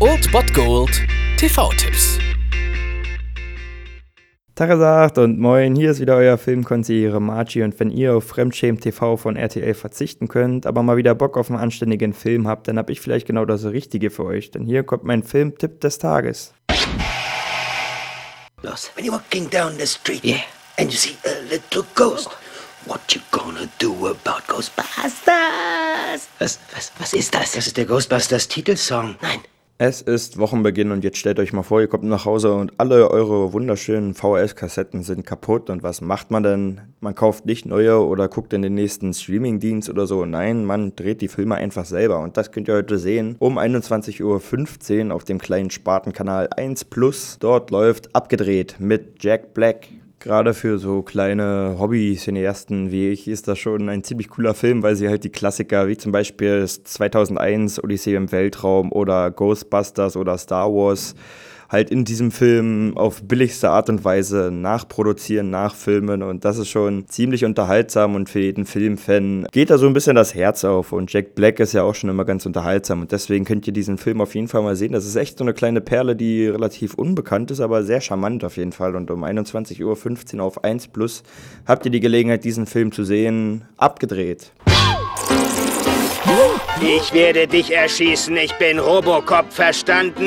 Old Bot Gold TV-Tipps. Tagesagt und moin, hier ist wieder euer Filmkonsigliere Margie und wenn ihr auf Fremdschämen TV von RTL verzichten könnt, aber mal wieder Bock auf einen anständigen Film habt, dann hab ich vielleicht genau das Richtige für euch, denn hier kommt mein Filmtipp des Tages. Los. When you're walking down the street yeah. and you see a little ghost, what you gonna do about Ghostbusters? Was, was, was ist das? Das ist der Ghostbusters Titelsong. Nein. Es ist Wochenbeginn und jetzt stellt euch mal vor, ihr kommt nach Hause und alle eure wunderschönen VHS-Kassetten sind kaputt. Und was macht man denn? Man kauft nicht neue oder guckt in den nächsten Streaming-Dienst oder so. Nein, man dreht die Filme einfach selber. Und das könnt ihr heute sehen um 21.15 Uhr auf dem kleinen Spartenkanal 1 Plus. Dort läuft abgedreht mit Jack Black, Gerade für so kleine Hobby-Cineasten wie ich ist das schon ein ziemlich cooler Film, weil sie halt die Klassiker wie zum Beispiel 2001 Odyssee im Weltraum oder Ghostbusters oder Star Wars halt in diesem Film auf billigste Art und Weise nachproduzieren, nachfilmen und das ist schon ziemlich unterhaltsam und für jeden Filmfan geht da so ein bisschen das Herz auf und Jack Black ist ja auch schon immer ganz unterhaltsam und deswegen könnt ihr diesen Film auf jeden Fall mal sehen. Das ist echt so eine kleine Perle, die relativ unbekannt ist, aber sehr charmant auf jeden Fall und um 21.15 Uhr auf 1 Plus habt ihr die Gelegenheit, diesen Film zu sehen. Abgedreht. Ich werde dich erschießen, ich bin Robocop, verstanden?